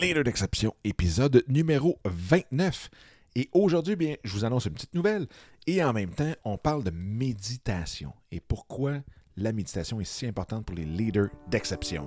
Leader d'exception, épisode numéro 29. Et aujourd'hui, bien, je vous annonce une petite nouvelle. Et en même temps, on parle de méditation et pourquoi la méditation est si importante pour les leaders d'exception?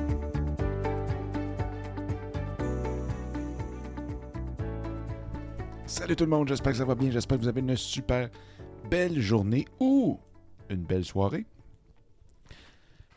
Salut tout le monde, j'espère que ça va bien, j'espère que vous avez une super belle journée ou une belle soirée.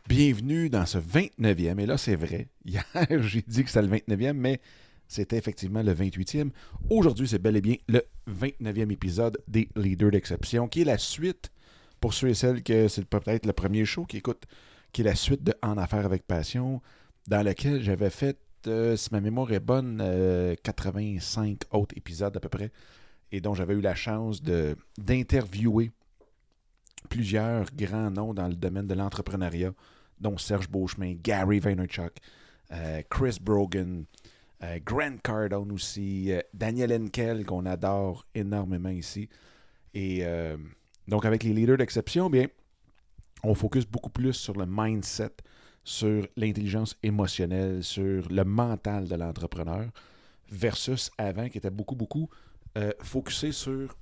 Bienvenue dans ce 29e, et là c'est vrai, hier j'ai dit que c'était le 29e, mais c'était effectivement le 28e. Aujourd'hui c'est bel et bien le 29e épisode des Leaders d'exception, qui est la suite, pour ceux et celles que c'est peut-être le premier show qui écoute, qui est la suite de En affaires avec passion, dans lequel j'avais fait euh, si ma mémoire est bonne, 85 euh, autres épisodes à peu près, et dont j'avais eu la chance d'interviewer plusieurs grands noms dans le domaine de l'entrepreneuriat, dont Serge Beauchemin, Gary Vaynerchuk, euh, Chris Brogan, Grant Cardone aussi, Daniel Henkel, qu'on adore énormément ici. Et donc, avec les leaders d'exception, bien, on focus beaucoup plus sur le mindset sur l'intelligence émotionnelle, sur le mental de l'entrepreneur, versus avant qui était beaucoup, beaucoup euh, focusé sur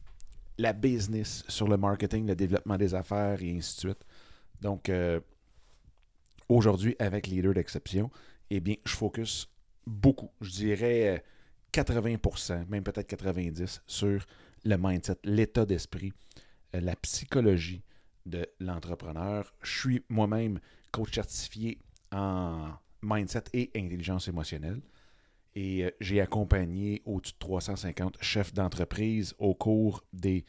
la business, sur le marketing, le développement des affaires et ainsi de suite. Donc, euh, aujourd'hui, avec Leader d'exception, eh bien, je focus beaucoup, je dirais 80%, euh, même peut-être 90%, sur le mindset, l'état d'esprit, la psychologie de l'entrepreneur. Je suis moi-même coach certifié en mindset et intelligence émotionnelle. Et euh, j'ai accompagné au-dessus de 350 chefs d'entreprise au cours des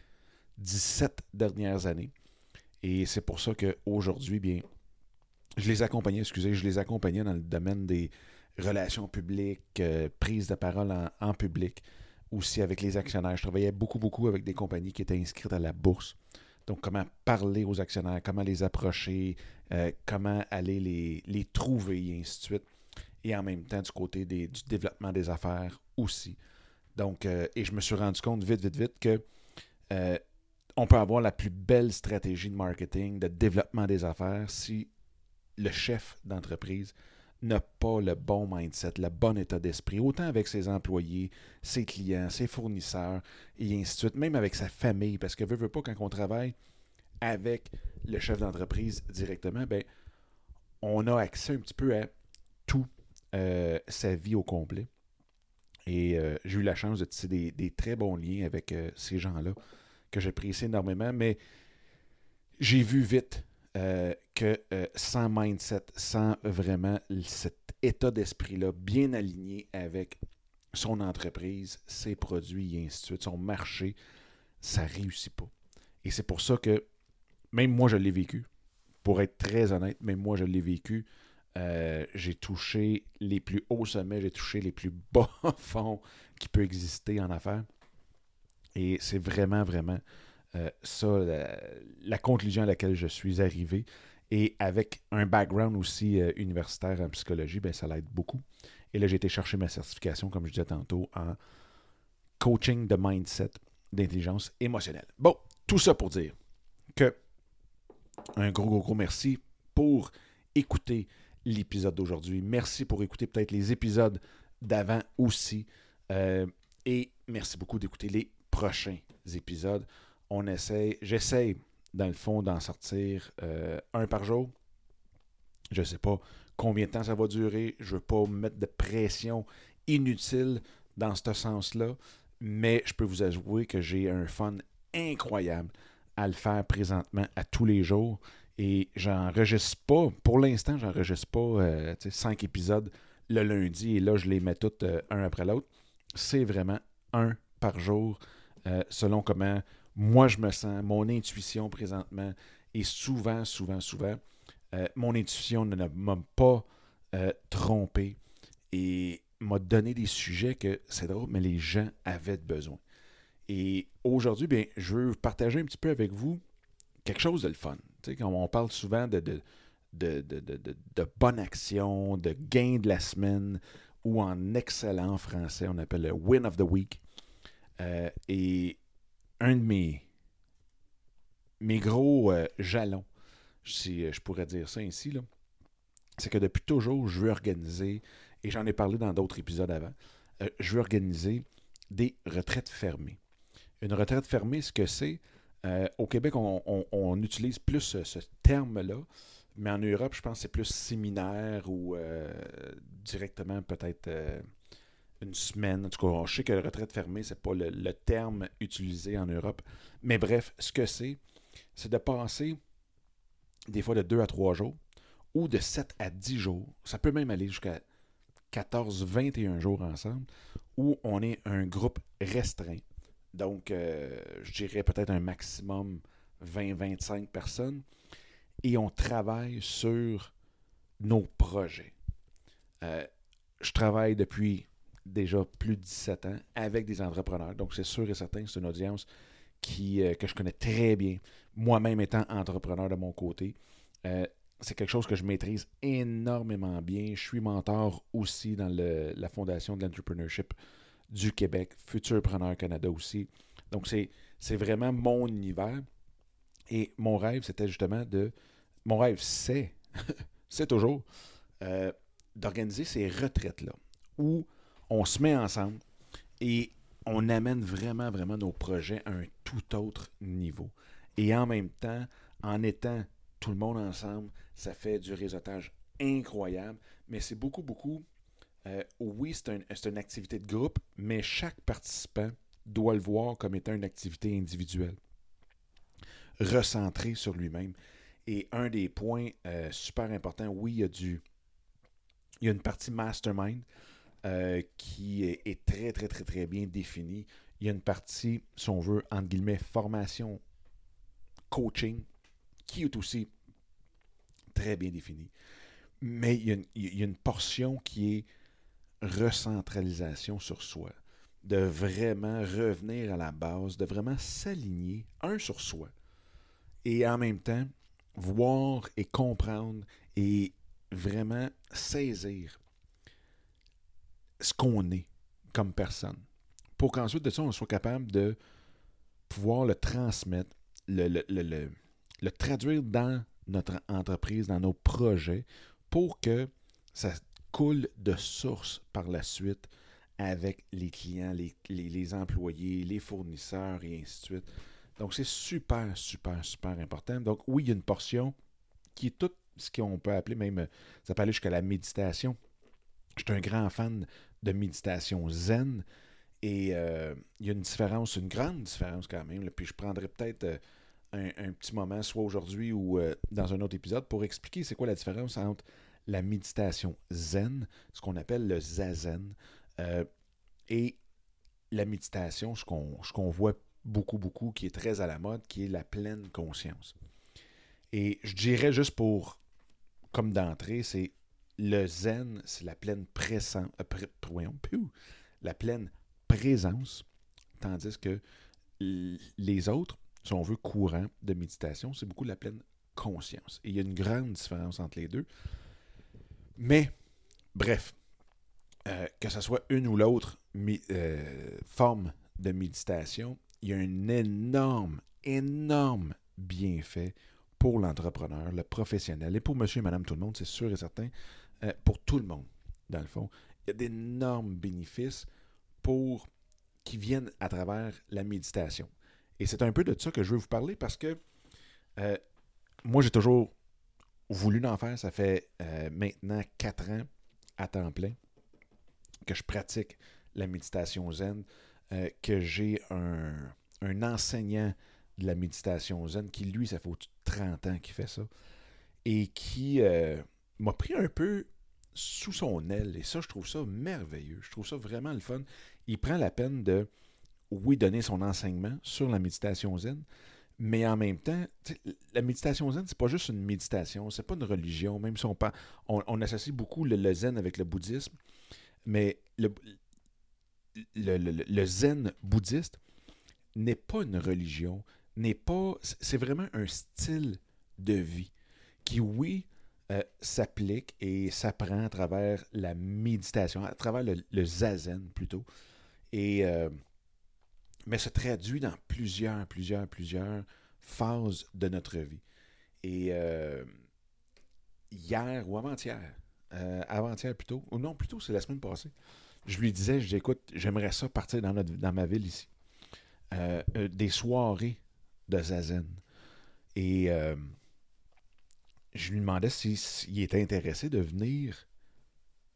17 dernières années. Et c'est pour ça qu'aujourd'hui, bien, je les accompagnais, excusez, je les accompagnais dans le domaine des relations publiques, euh, prise de parole en, en, public, aussi avec les actionnaires. Je travaillais beaucoup, beaucoup avec des compagnies qui étaient inscrites à la bourse. Donc, comment parler aux actionnaires, comment les approcher, euh, comment aller les, trouver, et ainsi de suite. Et en même temps, du côté du développement des affaires aussi. Donc, euh, et je me suis rendu compte vite, vite, vite que euh, on peut avoir la plus belle stratégie de marketing, de développement des affaires si le chef d'entreprise n'a pas le bon mindset, le bon état d'esprit, autant avec ses employés, ses clients, ses fournisseurs, et ainsi de suite, même avec sa famille, parce que veut, veut pas, quand on travaille avec le chef d'entreprise directement, ben, on a accès un petit peu à tout euh, sa vie au complet. Et euh, j'ai eu la chance de tisser des, très bons liens avec euh, ces gens-là que j'apprécie énormément, mais j'ai vu vite euh, que euh, sans mindset, sans vraiment cet état d'esprit-là bien aligné avec son entreprise, ses produits et ainsi de suite, son marché, ça ne réussit pas. Et c'est pour ça que même moi, je l'ai vécu. Pour être très honnête, même moi, je l'ai vécu. Euh, j'ai touché les plus hauts sommets, j'ai touché les plus bas fonds qui peut exister en affaires. Et c'est vraiment, vraiment euh, ça, la, conclusion à laquelle je suis arrivé. Et avec un background aussi euh, universitaire en psychologie, ben, ça l'aide beaucoup. Et là, j'ai été chercher ma certification, comme je disais tantôt, en coaching de mindset, d'intelligence émotionnelle. Bon, tout ça pour dire que un gros, gros, gros merci pour écouter l'épisode d'aujourd'hui. Merci pour écouter peut-être les épisodes d'avant aussi. Euh, et merci beaucoup d'écouter les prochains épisodes on essaie, j'essaie dans le fond d'en sortir euh, un par jour. Je ne sais pas combien de temps ça va durer. Je ne veux pas mettre de pression inutile dans ce sens-là, mais je peux vous avouer que j'ai un fun incroyable à le faire présentement à tous les jours Et j'enregistre pas, pour l'instant, j'enregistre pas euh, cinq épisodes le lundi et là, je les mets tous euh, un après l'autre. C'est vraiment un par jour, selon comment moi je me sens, mon intuition présentement. Et souvent, souvent, souvent, mon intuition ne m'a pas trompé et m'a donné des sujets que, c'est drôle, mais les gens avaient besoin. Et aujourd'hui, je veux partager un petit peu avec vous quelque chose de le fun. quand on parle souvent de, de, de, bonne action, de gain de la semaine, ou en excellent français, on appelle le win of the week. Euh, et un de mes, gros euh, jalons, si je pourrais dire ça ainsi, c'est que depuis toujours, je veux organiser, et j'en ai parlé dans d'autres épisodes avant, euh, je veux organiser des retraites fermées. Une retraite fermée, ce que c'est, euh, au Québec, on, utilise plus ce, terme-là, mais en Europe, je pense que c'est plus séminaire ou euh, directement peut-être euh, une semaine. En tout cas, je sais que retraite fermée, c'est pas le, le, terme utilisé en Europe. Mais bref, ce que c'est, c'est de passer des fois de 2 à 3 jours ou de 7 à 10 jours. Ça peut même aller jusqu'à 14, 21 jours ensemble, où on est un groupe restreint donc, euh, je dirais peut-être un maximum 20-25 personnes. Et on travaille sur nos projets. Euh, je travaille depuis déjà plus de 17 ans avec des entrepreneurs. Donc, c'est sûr et certain que c'est une audience qui, euh, que je connais très bien, moi-même étant entrepreneur de mon côté. c'est quelque chose que je maîtrise énormément bien. Je suis mentor aussi dans la fondation de l'entrepreneurship du Québec, Futurpreneur Canada aussi. Donc, c'est vraiment mon univers. Et mon rêve, c'était justement de. Mon rêve, c'est, c'est toujours, euh, d'organiser ces retraites-là, où on se met ensemble et on amène vraiment, vraiment nos projets à un tout autre niveau. Et en même temps, en étant tout le monde ensemble, ça fait du réseautage incroyable, mais c'est beaucoup, beaucoup euh, oui, c'est une activité de groupe, mais chaque participant doit le voir comme étant une activité individuelle, recentrée sur lui-même. Et un des points euh, super importants, oui, il y a du. Il y a une partie mastermind euh, qui est, très, très, très, très bien définie. Il y a une partie, si on veut, entre guillemets, formation, coaching, qui est aussi très bien définie. Mais il y a une portion qui est recentralisation sur soi, de vraiment revenir à la base, de vraiment s'aligner un sur soi et en même temps voir et comprendre et vraiment saisir ce qu'on est comme personne pour qu'ensuite de ça on soit capable de pouvoir le transmettre, le, le, le, le traduire dans notre entreprise, dans nos projets pour que ça coule de source par la suite avec les clients, les, employés, les fournisseurs et ainsi de suite. Donc, c'est super, super, super important. Donc, oui, il y a une portion qui est tout ce qu'on peut appeler même, ça peut aller jusqu'à la méditation. Je suis un grand fan de méditation zen et euh, il y a une différence, une grande différence quand même. puis je prendrai peut-être euh, un, petit moment, soit aujourd'hui ou euh, dans un autre épisode, pour expliquer c'est quoi la différence entre la méditation zen, ce qu'on appelle le zazen, et la méditation, ce qu'on voit beaucoup, beaucoup, qui est très à la mode, qui est la pleine conscience. Et je dirais juste pour, comme d'entrée, c'est le zen, c'est la pleine présence, euh, la pleine présence, tandis que les autres, si on veut, courant de méditation, c'est beaucoup la pleine conscience. Et il y a une grande différence entre les deux. Mais, bref, euh, que ce soit une ou l'autre euh, forme de méditation, il y a un énorme, énorme bienfait pour l'entrepreneur, le professionnel, et pour monsieur et madame tout le monde, c'est sûr et certain, euh, pour tout le monde, dans le fond. Il y a d'énormes bénéfices pour qui viennent à travers la méditation. Et c'est un peu de ça que je veux vous parler parce que moi, j'ai toujours voulu en faire. Ça fait euh, maintenant quatre ans à temps plein que je pratique la méditation zen, euh, que j'ai un, enseignant de la méditation zen, qui lui, ça fait 30 ans qu'il fait ça, et qui euh, m'a pris un peu sous son aile. Et ça, je trouve ça merveilleux. Je trouve ça vraiment le fun. Il prend la peine de, oui, donner son enseignement sur la méditation zen, mais en même temps, la méditation zen, c'est pas juste une méditation, c'est pas une religion, même si on, on, associe beaucoup le, zen avec le bouddhisme, mais le, le zen bouddhiste n'est pas une religion, n'est pas. C'est vraiment un style de vie qui, oui, euh, s'applique et s'apprend à travers la méditation, à travers le, zazen plutôt. Et, euh, mais se traduit dans plusieurs, plusieurs, plusieurs phases de notre vie. Et euh, hier ou avant-hier, avant-hier plutôt, ou non, plutôt c'est la semaine passée, je lui disais, j'écoute, j'aimerais ça partir dans, notre, dans ma ville ici. des soirées de zazen. Et je lui demandais s'il était intéressé de venir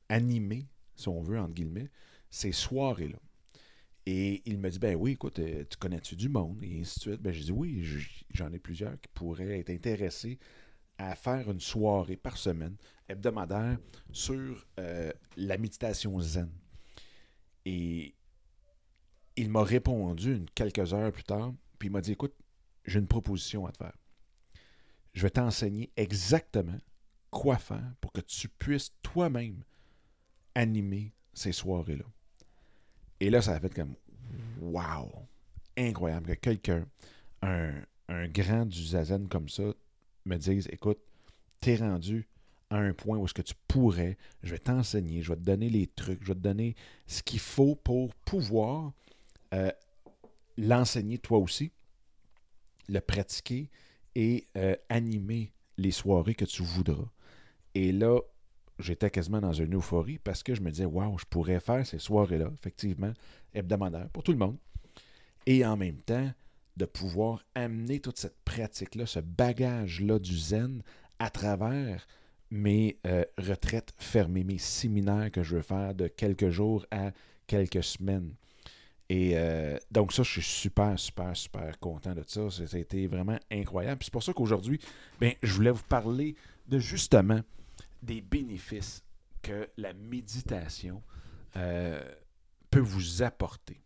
animer, si on veut, entre guillemets, ces soirées-là. Et il me dit, ben oui, écoute, euh, tu connais-tu du monde? Et ainsi de suite. Ben, j'ai dit, oui, j'en ai plusieurs qui pourraient être intéressés à faire une soirée par semaine, hebdomadaire, sur euh, la méditation zen. Et il m'a répondu une, quelques heures plus tard, puis il m'a dit, écoute, j'ai une proposition à te faire je vais t'enseigner exactement quoi faire pour que tu puisses toi-même animer ces soirées-là. Et là, ça a fait comme Wow! Incroyable que quelqu'un, un, grand du Zazen comme ça, me dise Écoute, t'es rendu à un point où est-ce que tu pourrais, je vais t'enseigner, je vais te donner les trucs, je vais te donner ce qu'il faut pour pouvoir euh, l'enseigner toi aussi, le pratiquer et euh, animer les soirées que tu voudras. Et là, j'étais quasiment dans une euphorie parce que je me disais, waouh, je pourrais faire ces soirées-là, effectivement, hebdomadaires pour tout le monde. Et en même temps, de pouvoir amener toute cette pratique-là, ce bagage-là du zen à travers mes euh, retraites fermées, mes séminaires que je veux faire de quelques jours à quelques semaines. Et euh, donc ça, je suis super, super, super content de ça. Ça a été vraiment incroyable. C'est pour ça qu'aujourd'hui, ben, je voulais vous parler de justement des bénéfices que la méditation euh, peut vous apporter.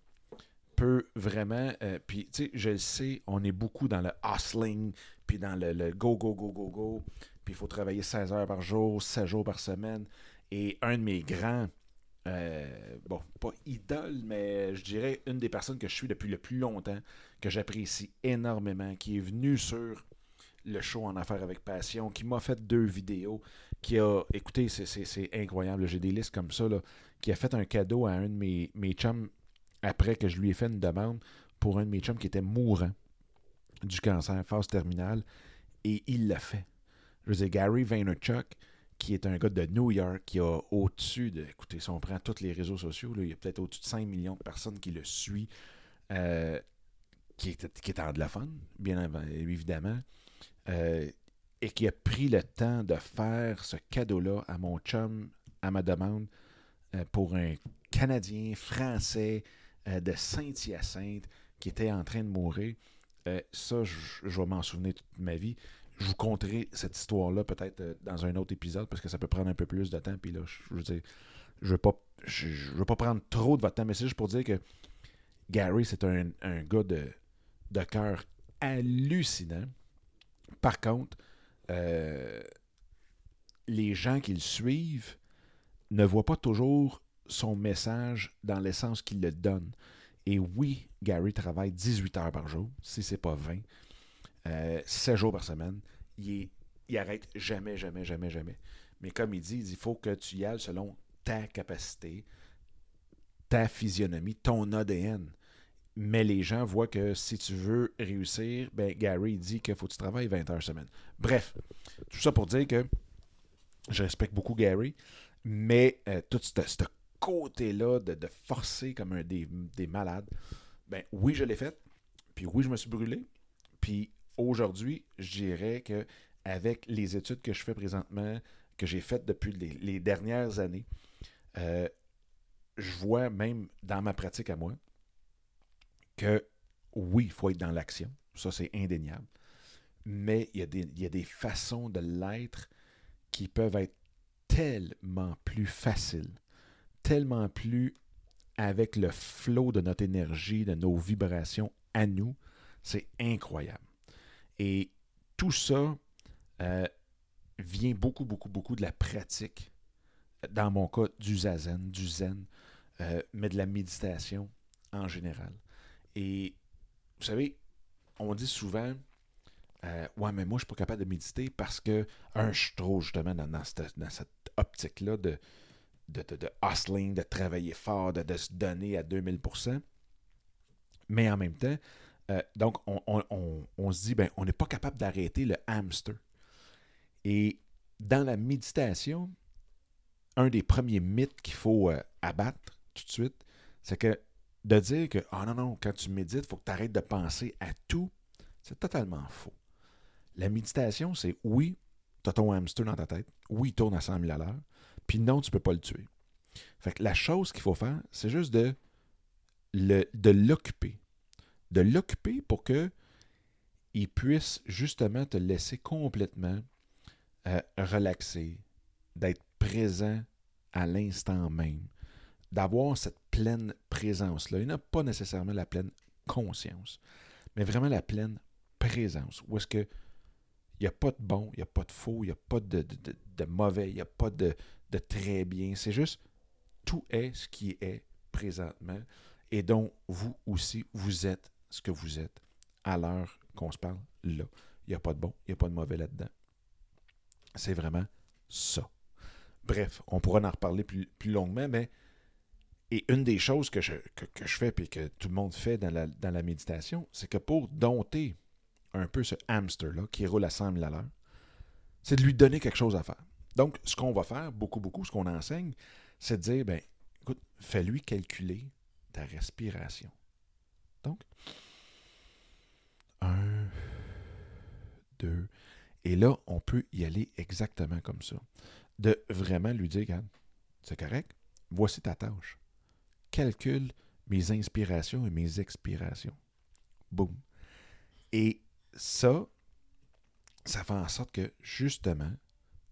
Peut vraiment, euh, puis tu sais, je le sais, on est beaucoup dans le hustling, puis dans le, go, go, go, go, go, puis il faut travailler 16 heures par jour, 7 jours par semaine. Et un de mes grands euh, bon, pas idole, mais je dirais une des personnes que je suis depuis le plus longtemps, que j'apprécie énormément, qui est venu sur le show en affaires avec passion, qui m'a fait deux vidéos, qui a, écoutez, c'est incroyable, j'ai des listes comme ça, là, qui a fait un cadeau à un de mes, mes chums après que je lui ai fait une demande pour un de mes chums qui était mourant du cancer, phase terminale, et il l'a fait. Je dire, Gary Vaynerchuk, qui est un gars de New York, qui a au-dessus de, écoutez, si on prend tous les réseaux sociaux, il y a peut-être au-dessus de 5 millions de personnes qui le suivent, euh, qui, est, qui est anglophone, bien évidemment, euh, et qui a pris le temps de faire ce cadeau-là à mon chum, à ma demande, euh, pour un Canadien français de Saint-Hyacinthe qui était en train de mourir. ça, je, je vais m'en souvenir toute ma vie je vous conterai cette histoire-là peut-être euh, dans un autre épisode parce que ça peut prendre un peu plus de temps. Puis là, je, veux dire, je veux pas, je, veux pas prendre trop de votre temps, mais c'est juste pour dire que Gary, c'est un, gars de, de cœur hallucinant. Par contre, euh, les gens qui le suivent ne voient pas toujours son message dans l'essence qu'il le donne. Et oui, Gary travaille 18 heures par jour, si c'est pas 20. 7 euh, jours par semaine. Il, il arrête jamais, jamais, jamais, jamais. Mais comme il dit, il faut que tu y ailles selon ta capacité, ta physionomie, ton ADN. Mais les gens voient que si tu veux réussir, ben Gary dit qu'il faut que tu travailles 20 heures semaine. Bref, tout ça pour dire que je respecte beaucoup Gary, mais euh, tout ce, côté-là de, forcer comme un des, des malades, ben oui, je l'ai fait, puis oui, je me suis brûlé, puis aujourd'hui, je dirais que avec les études que je fais présentement, que j'ai faites depuis les, dernières années, euh, je vois même dans ma pratique à moi que oui, il faut être dans l'action. Ça, c'est indéniable. Mais il y, a des, il y a des façons de l'être qui peuvent être tellement plus faciles, tellement plus avec le flot de notre énergie, de nos vibrations à nous. C'est incroyable. Et tout ça euh, vient beaucoup, beaucoup, beaucoup de la pratique. Dans mon cas, du zazen, du zen, euh, mais de la méditation en général. Et vous savez, on dit souvent, euh, ouais, mais moi, je suis pas capable de méditer parce que, un, je suis trop justement dans, cette, optique-là de, de, de, hustling, de travailler fort, de, se donner à 2000%. Mais en même temps, euh, donc, on, se dit, ben, on n'est pas capable d'arrêter le hamster. Et dans la méditation, un des premiers mythes qu'il faut euh, abattre tout de suite, c'est que de dire que, oh non, non, quand tu médites, il faut que tu arrêtes de penser à tout, c'est totalement faux. La méditation, c'est oui, tu as ton hamster dans ta tête, oui, il tourne à 100 000 à l'heure, puis non, tu ne peux pas le tuer. Fait que la chose qu'il faut faire, c'est juste de, de l'occuper. De l'occuper pour que il puisse justement te laisser complètement euh, relaxer, d'être présent à l'instant même, d'avoir cette pleine présence-là. Il n'a pas nécessairement la pleine conscience, mais vraiment la pleine présence. Où est-ce que il n'y a pas de bon, il n'y a pas de faux, il n'y a pas de, de, mauvais, il n'y a pas de, de très bien. C'est juste tout est ce qui est présentement et dont vous aussi, vous êtes ce que vous êtes à l'heure qu'on se parle là. Il n'y a pas de bon, il n'y a pas de mauvais là-dedans. C'est vraiment ça. Bref, on pourra en reparler plus, longuement, mais et une des choses que je, que, je fais et que tout le monde fait dans la, dans la méditation, c'est que pour dompter un peu ce hamster-là qui roule à 100 000 à l'heure, c'est de lui donner quelque chose à faire. Donc, ce qu'on va faire, beaucoup, beaucoup, ce qu'on enseigne, c'est de dire, ben, écoute, fais-lui calculer ta respiration. Donc, un, deux, et là, on peut y aller exactement comme ça. De vraiment lui dire, regarde, c'est correct, voici ta tâche calcule mes inspirations et mes expirations. Boum. Et ça, ça fait en sorte que, justement,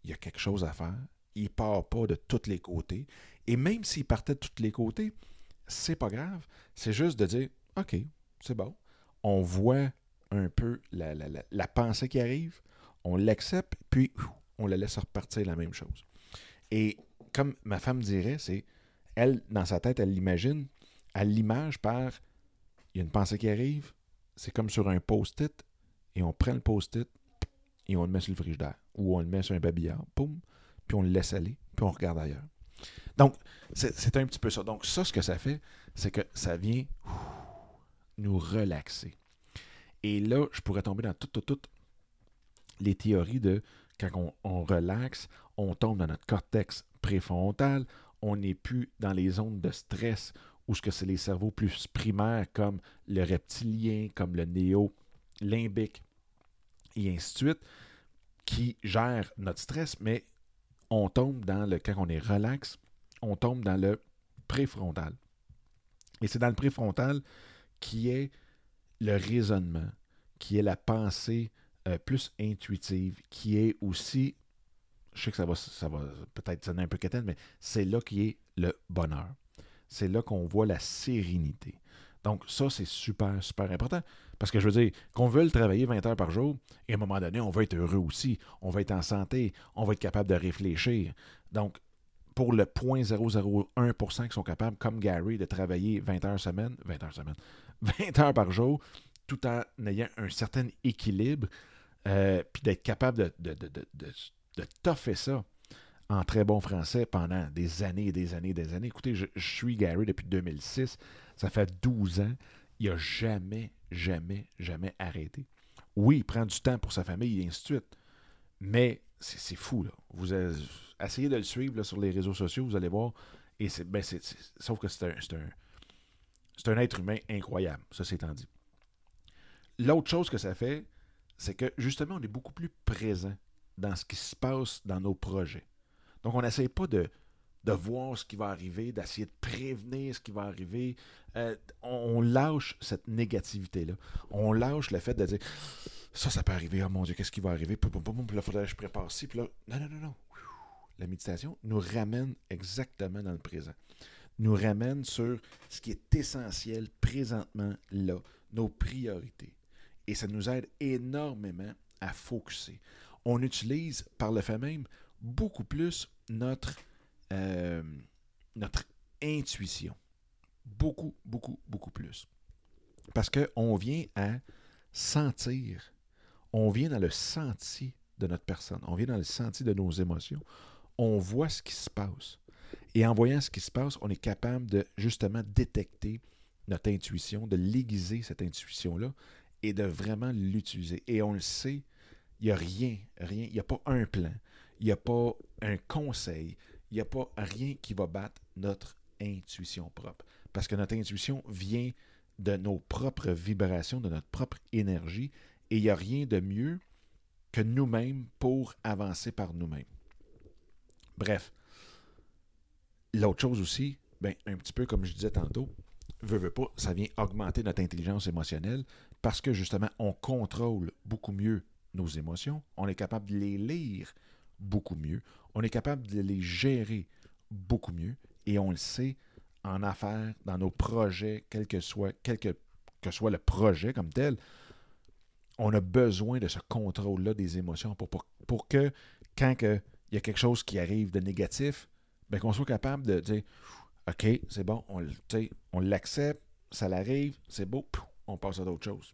il y a quelque chose à faire. Il ne part pas de tous les côtés. Et même s'il partait de tous les côtés, c'est pas grave. C'est juste de dire OK, c'est bon. On voit un peu la, pensée qui arrive, on l'accepte, puis on la laisse repartir la même chose. Et comme ma femme dirait, c'est elle, dans sa tête, elle l'imagine, elle l'image par il y a une pensée qui arrive, c'est comme sur un post-it, et on prend le post-it et on le met sur le frigidaire, ou on le met sur un babillard, poum, puis on le laisse aller, puis on regarde ailleurs. Donc, c'est un petit peu ça. Donc, ça, ce que ça fait, c'est que ça vient nous relaxer. Et là, je pourrais tomber dans toutes, toutes, toutes les théories de quand on, relaxe, on tombe dans notre cortex préfrontal, on n'est plus dans les zones de stress où ce que c'est les cerveaux plus primaires comme le reptilien, comme le néo-limbique et ainsi de suite, qui gèrent notre stress, mais on tombe dans le, quand on est relax, on tombe dans le préfrontal. Et c'est dans le préfrontal qui est le raisonnement, qui est la pensée euh, plus intuitive, qui est aussi je sais que ça va, peut-être sonner un peu quétaine, mais c'est là qui est le bonheur. C'est là qu'on voit la sérénité. Donc, ça, c'est super, super important. Parce que je veux dire, qu'on veut travailler 20 heures par jour, et à un moment donné, on va être heureux aussi. On va être en santé. On va être capable de réfléchir. Donc, pour le 0.001% qui sont capables, comme Gary, de travailler 20 heures semaine, 20 heures semaine, 20 heures par jour, tout en ayant un certain équilibre, euh, puis d'être capable de, de toffer ça en très bon français pendant des années et des années et des années. Écoutez, je, suis Gary depuis 2006. Ça fait 12 ans. Il n'a jamais, jamais, jamais arrêté. Oui, il prend du temps pour sa famille et ainsi de suite. Mais c'est fou, là. Vous essayez de le suivre sur les réseaux sociaux, vous allez voir. Et c'est, ben sauf que c'est un, un, c'est un être humain incroyable, ça c'est dit. L'autre chose que ça fait, c'est que justement, on est beaucoup plus présent dans ce qui se passe dans nos projets. Donc, on n'essaye pas de de voir ce qui va arriver, d'essayer de prévenir ce qui va arriver. Euh, on, lâche cette négativité-là. On lâche le fait de dire ça, ça peut arriver, oh mon Dieu, qu'est-ce qui va arriver? Puis là, faudrait que je prépare ci. Puis là, non, non, non, non. La méditation nous ramène exactement dans le présent. Nous ramène sur ce qui est essentiel présentement là, nos priorités. Et ça nous aide énormément à focuser. On utilise par le fait même beaucoup plus notre euh, notre intuition. Beaucoup, beaucoup, beaucoup plus. Parce qu'on vient à sentir, on vient dans le senti de notre personne, on vient dans le senti de nos émotions, on voit ce qui se passe. Et en voyant ce qui se passe, on est capable de justement détecter notre intuition, de l'aiguiser, cette intuition-là, et de vraiment l'utiliser. Et on le sait, il n'y a rien, rien, il n'y a pas un plan, il n'y a pas un conseil, il n'y a pas rien qui va battre notre intuition propre. Parce que notre intuition vient de nos propres vibrations, de notre propre énergie, et il n'y a rien de mieux que nous-mêmes pour avancer par nous-mêmes. Bref, l'autre chose aussi, ben, un petit peu comme je disais tantôt, veut, veut pas, ça vient augmenter notre intelligence émotionnelle parce que justement, on contrôle beaucoup mieux nos émotions, on est capable de les lire beaucoup mieux, on est capable de les gérer beaucoup mieux et on le sait en affaires, dans nos projets, quel que soit, le projet comme tel, on a besoin de ce contrôle-là des émotions pour, pour, que quand il y a quelque chose qui arrive de négatif, ben, qu'on soit capable de dire OK, c'est bon, on, on l'accepte, ça l'arrive, c'est beau, on passe à d'autres choses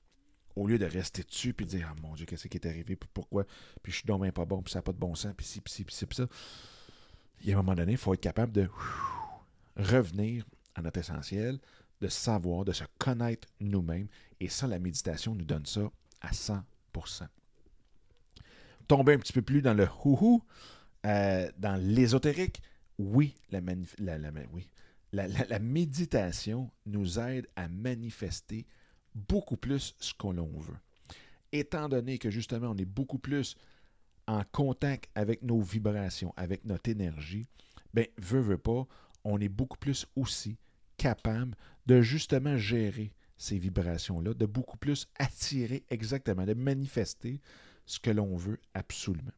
au lieu de rester dessus puis de dire Ah mon Dieu, qu'est-ce qui est arrivé, puis pourquoi, puis je suis donc pas bon, puis ça n'a pas de bon sens, puis ci, puis ci, puis ci, puis ça. Il y a un moment donné, il faut être capable de revenir à notre essentiel, de savoir, de se connaître nous-mêmes. Et ça, la méditation nous donne ça à 100%. Tomber un petit peu plus dans le houhou, euh, dans l'ésotérique, oui, la, oui. la méditation nous aide à manifester beaucoup plus ce qu'on veut. Étant donné que justement on est beaucoup plus en contact avec nos vibrations, avec notre énergie, ben veut, veut pas, on est beaucoup plus aussi capable de justement gérer ces vibrations-là, de beaucoup plus attirer exactement, de manifester ce que l'on veut absolument,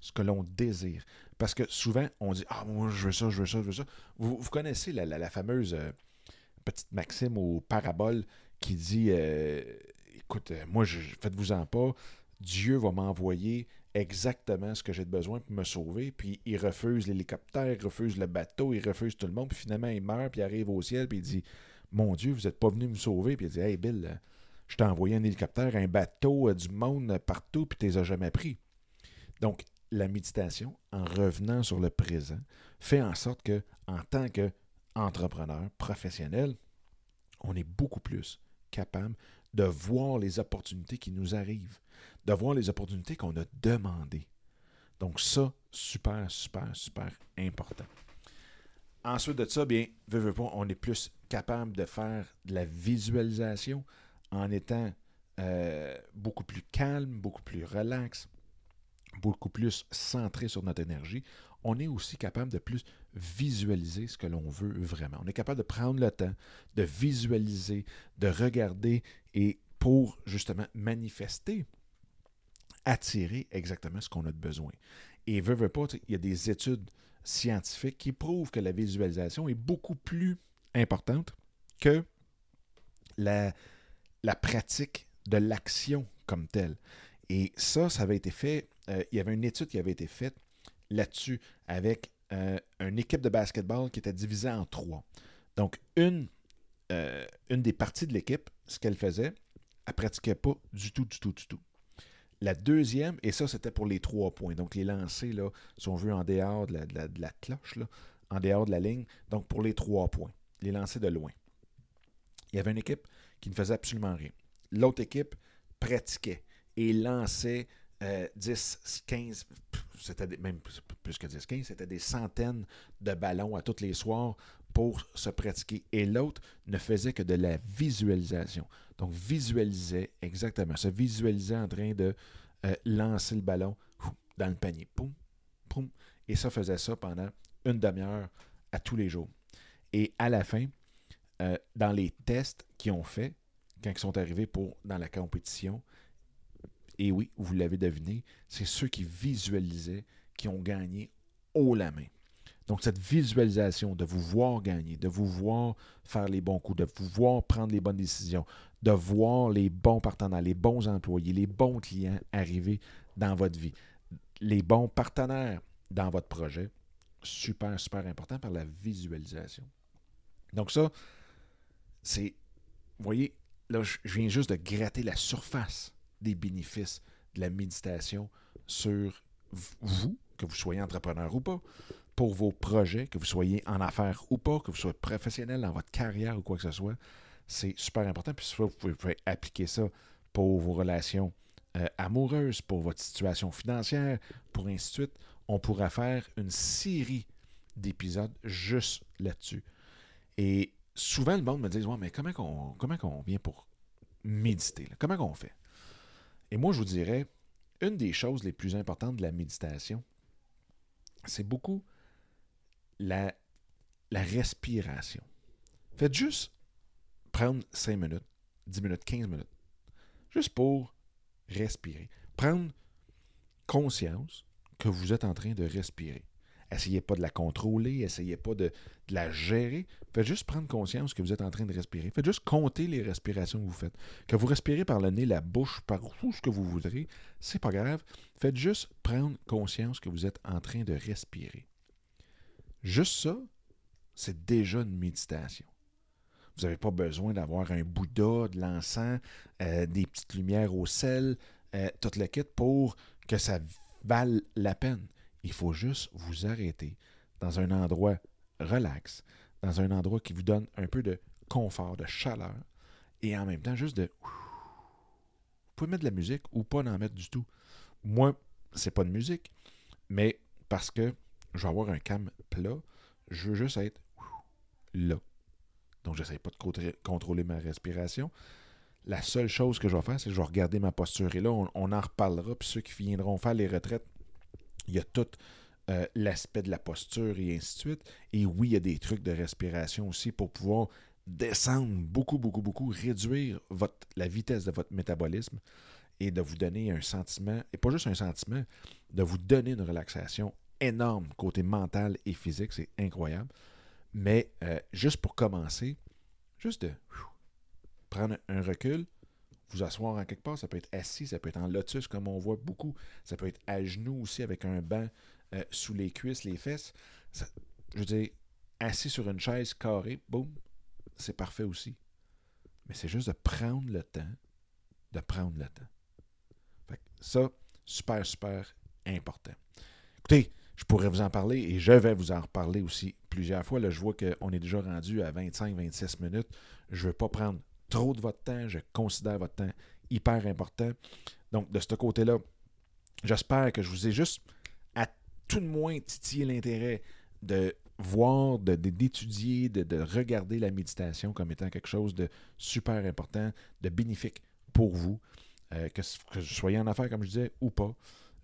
ce que l'on désire. Parce que souvent, on dit Ah, moi, je veux ça, je veux ça, je veux ça. Vous, connaissez la, fameuse euh, petite maxime ou parabole qui dit euh, Écoute, euh, moi, faites-vous-en pas, Dieu va m'envoyer exactement ce que j'ai besoin pour me sauver. Puis il refuse l'hélicoptère, il refuse le bateau, il refuse tout le monde. Puis finalement, il meurt, puis il arrive au ciel, puis il dit Mon Dieu, vous n'êtes pas venu me sauver. Puis il dit Hey Bill, je t'ai envoyé un hélicoptère, un bateau, du monde partout, puis tu les as jamais pris. Donc, la méditation, en revenant sur le présent, fait en sorte que, en tant qu'entrepreneur professionnel, on est beaucoup plus capable de voir les opportunités qui nous arrivent, de voir les opportunités qu'on a demandées. Donc ça, super, super, super important. Ensuite de ça, bien, on est plus capable de faire de la visualisation en étant euh, beaucoup plus calme, beaucoup plus relax, beaucoup plus centré sur notre énergie on est aussi capable de plus visualiser ce que l'on veut vraiment. On est capable de prendre le temps de visualiser, de regarder et pour justement manifester, attirer exactement ce qu'on a de besoin. Et veut, pas, il y a des études scientifiques qui prouvent que la visualisation est beaucoup plus importante que la pratique de l'action comme telle. Et ça, ça avait été fait, euh, il y avait une étude qui avait été faite là-dessus avec euh, une équipe de basketball qui était divisée en trois. Donc, une, euh, une des parties de l'équipe, ce qu'elle faisait, elle pratiquait pas du tout, du tout, du tout. La deuxième, et ça, c'était pour les trois points. Donc, les lancers, là, si on veut, en dehors de la, cloche, là, en dehors de la ligne. Donc, pour les trois points, les lancers de loin. Il y avait une équipe qui ne faisait absolument rien. L'autre équipe pratiquait et lançait 10, euh, 15, c'était même plus que 10, 15, c'était des centaines de ballons à tous les soirs pour se pratiquer. Et l'autre ne faisait que de la visualisation. Donc, visualisait exactement, se visualisait en train de euh, lancer le ballon dans le panier. Poum, poum. Et ça faisait ça pendant une demi-heure à tous les jours. Et à la fin, euh, dans les tests qu'ils ont fait, quand ils sont arrivés pour, dans la compétition, et oui, vous l'avez deviné, c'est ceux qui visualisaient qui ont gagné haut la main. Donc, cette visualisation de vous voir gagner, de vous voir faire les bons coups, de vous voir prendre les bonnes décisions, de voir les bons partenaires, les bons employés, les bons clients arriver dans votre vie, les bons partenaires dans votre projet, super, super important par la visualisation. Donc, ça, c'est, vous voyez, là, je viens juste de gratter la surface des bénéfices de la méditation sur vous, que vous soyez entrepreneur ou pas, pour vos projets, que vous soyez en affaires ou pas, que vous soyez professionnel dans votre carrière ou quoi que ce soit. C'est super important. Puis vous pouvez appliquer ça pour vos relations euh, amoureuses, pour votre situation financière, pour ainsi de suite. On pourra faire une série d'épisodes juste là-dessus. Et souvent, le monde me dit ouais, mais comment on, comment on vient pour méditer Comment on fait Et moi, je vous dirais une des choses les plus importantes de la méditation, c'est beaucoup la, respiration. Faites juste prendre 5 minutes, 10 minutes, 15 minutes, juste pour respirer. Prendre conscience que vous êtes en train de respirer. Essayez pas de la contrôler, essayez pas de, la gérer. Faites juste prendre conscience que vous êtes en train de respirer. Faites juste compter les respirations que vous faites. Que vous respirez par le nez, la bouche, par où ce que vous voudrez, c'est pas grave. Faites juste prendre conscience que vous êtes en train de respirer. Juste ça, c'est déjà une méditation. Vous n'avez pas besoin d'avoir un Bouddha, de l'encens, euh, des petites lumières au sel, euh, toute la kit pour que ça vale la peine. Il faut juste vous arrêter dans un endroit relax, dans un endroit qui vous donne un peu de confort, de chaleur, et en même temps juste de... Vous pouvez mettre de la musique ou pas en mettre du tout. Moi, c'est pas de musique, mais parce que je vais avoir un cam plat, je veux juste être là. Donc, je n'essaie pas de contrôler ma respiration. La seule chose que je vais faire, c'est que je vais regarder ma posture. Et là, on en reparlera. Puis ceux qui viendront faire les retraites il y a tout euh, l'aspect de la posture et ainsi de suite. Et oui, il y a des trucs de respiration aussi pour pouvoir descendre beaucoup, beaucoup, beaucoup, réduire votre, la vitesse de votre métabolisme et de vous donner un sentiment, et pas juste un sentiment, de vous donner une relaxation énorme côté mental et physique. C'est incroyable. Mais euh, juste pour commencer, juste de prendre un recul, vous asseoir en quelque part. Ça peut être assis, ça peut être en lotus, comme on voit beaucoup. Ça peut être à genoux aussi, avec un banc euh, sous les cuisses, les fesses. je veux dire, assis sur une chaise carrée, boum, c'est parfait aussi. Mais c'est juste de prendre le temps, de prendre le temps. ça, super, super important. Écoutez, je pourrais vous en parler et je vais vous en reparler aussi plusieurs fois. Là, je vois qu'on est déjà rendu à 25-26 minutes. Je ne veux pas prendre trop de votre temps. Je considère votre temps hyper important. Donc, de ce côté-là, j'espère que je vous ai juste, à tout de moins, titillé l'intérêt de voir, d'étudier, de, de, regarder la méditation comme étant quelque chose de super important, de bénéfique pour vous, euh, que, que vous soyez en affaires, comme je disais, ou pas.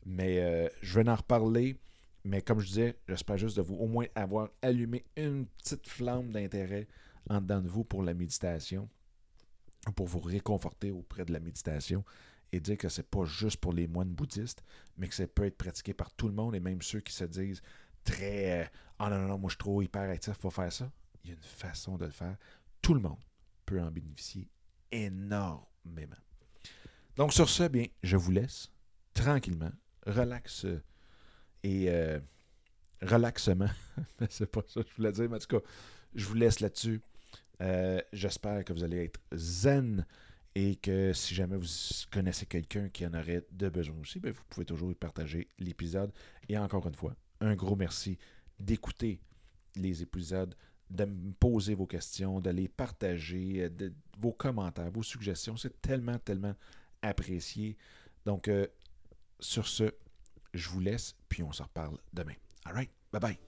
Mais euh, je vais en reparler. Mais comme je disais, j'espère juste de vous au moins avoir allumé une petite flamme d'intérêt en dedans de vous pour la méditation pour vous réconforter auprès de la méditation et dire que c'est pas juste pour les moines bouddhistes, mais que ça peut être pratiqué par tout le monde et même ceux qui se disent très euh, Ah non, non, non, moi je suis trop hyperactif pour faire ça. Il y a une façon de le faire. Tout le monde peut en bénéficier énormément. Donc sur ce, bien, je vous laisse tranquillement, relax et euh, relaxement. c'est pas ça que je voulais dire, mais en tout cas, je vous laisse là-dessus. Euh, j'espère que vous allez être zen et que si jamais vous connaissez quelqu'un qui en aurait de besoin aussi, ben, vous pouvez toujours partager l'épisode. Et encore une fois, un gros merci d'écouter les épisodes, de me poser vos questions, de les partager, vos commentaires, vos suggestions. C'est tellement, tellement apprécié. Donc, euh, sur ce, je vous laisse, puis on se reparle demain. All right, bye bye.